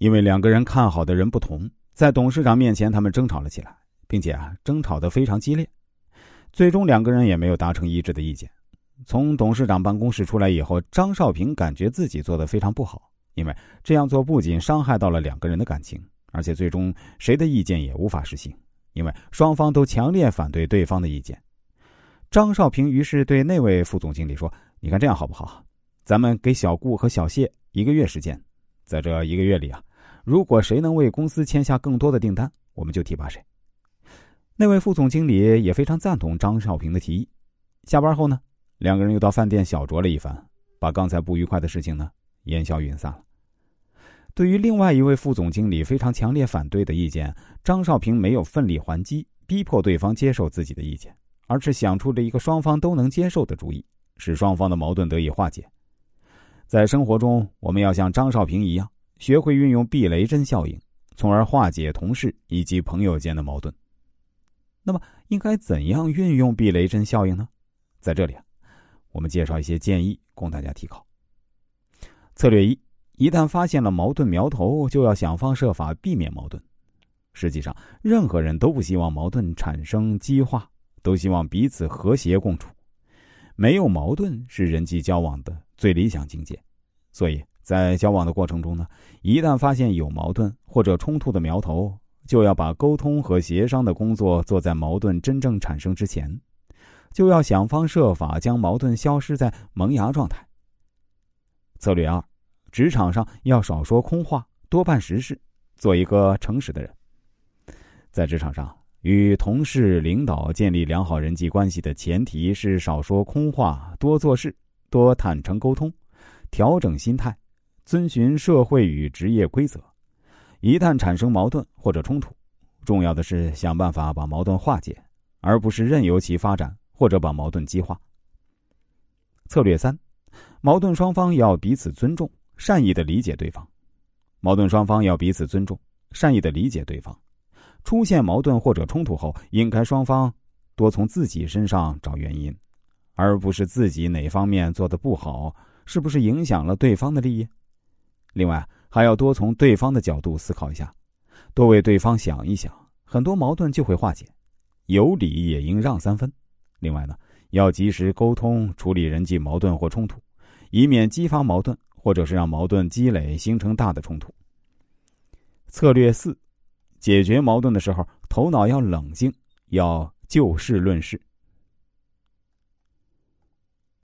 因为两个人看好的人不同，在董事长面前，他们争吵了起来，并且啊，争吵的非常激烈。最终，两个人也没有达成一致的意见。从董事长办公室出来以后，张少平感觉自己做的非常不好，因为这样做不仅伤害到了两个人的感情，而且最终谁的意见也无法实行，因为双方都强烈反对对方的意见。张少平于是对那位副总经理说：“你看这样好不好？咱们给小顾和小谢一个月时间，在这一个月里啊。”如果谁能为公司签下更多的订单，我们就提拔谁。那位副总经理也非常赞同张少平的提议。下班后呢，两个人又到饭店小酌了一番，把刚才不愉快的事情呢烟消云散了。对于另外一位副总经理非常强烈反对的意见，张少平没有奋力还击，逼迫对方接受自己的意见，而是想出了一个双方都能接受的主意，使双方的矛盾得以化解。在生活中，我们要像张少平一样。学会运用避雷针效应，从而化解同事以及朋友间的矛盾。那么，应该怎样运用避雷针效应呢？在这里啊，我们介绍一些建议供大家提考。策略一：一旦发现了矛盾苗头，就要想方设法避免矛盾。实际上，任何人都不希望矛盾产生激化，都希望彼此和谐共处。没有矛盾是人际交往的最理想境界，所以。在交往的过程中呢，一旦发现有矛盾或者冲突的苗头，就要把沟通和协商的工作做在矛盾真正产生之前，就要想方设法将矛盾消失在萌芽状态。策略二，职场上要少说空话，多办实事，做一个诚实的人。在职场上，与同事、领导建立良好人际关系的前提是少说空话，多做事，多坦诚沟通，调整心态。遵循社会与职业规则，一旦产生矛盾或者冲突，重要的是想办法把矛盾化解，而不是任由其发展或者把矛盾激化。策略三，矛盾双方要彼此尊重，善意的理解对方。矛盾双方要彼此尊重，善意的理解对方。出现矛盾或者冲突后，应该双方多从自己身上找原因，而不是自己哪方面做的不好，是不是影响了对方的利益。另外，还要多从对方的角度思考一下，多为对方想一想，很多矛盾就会化解。有理也应让三分。另外呢，要及时沟通处理人际矛盾或冲突，以免激发矛盾，或者是让矛盾积累形成大的冲突。策略四，解决矛盾的时候，头脑要冷静，要就事论事。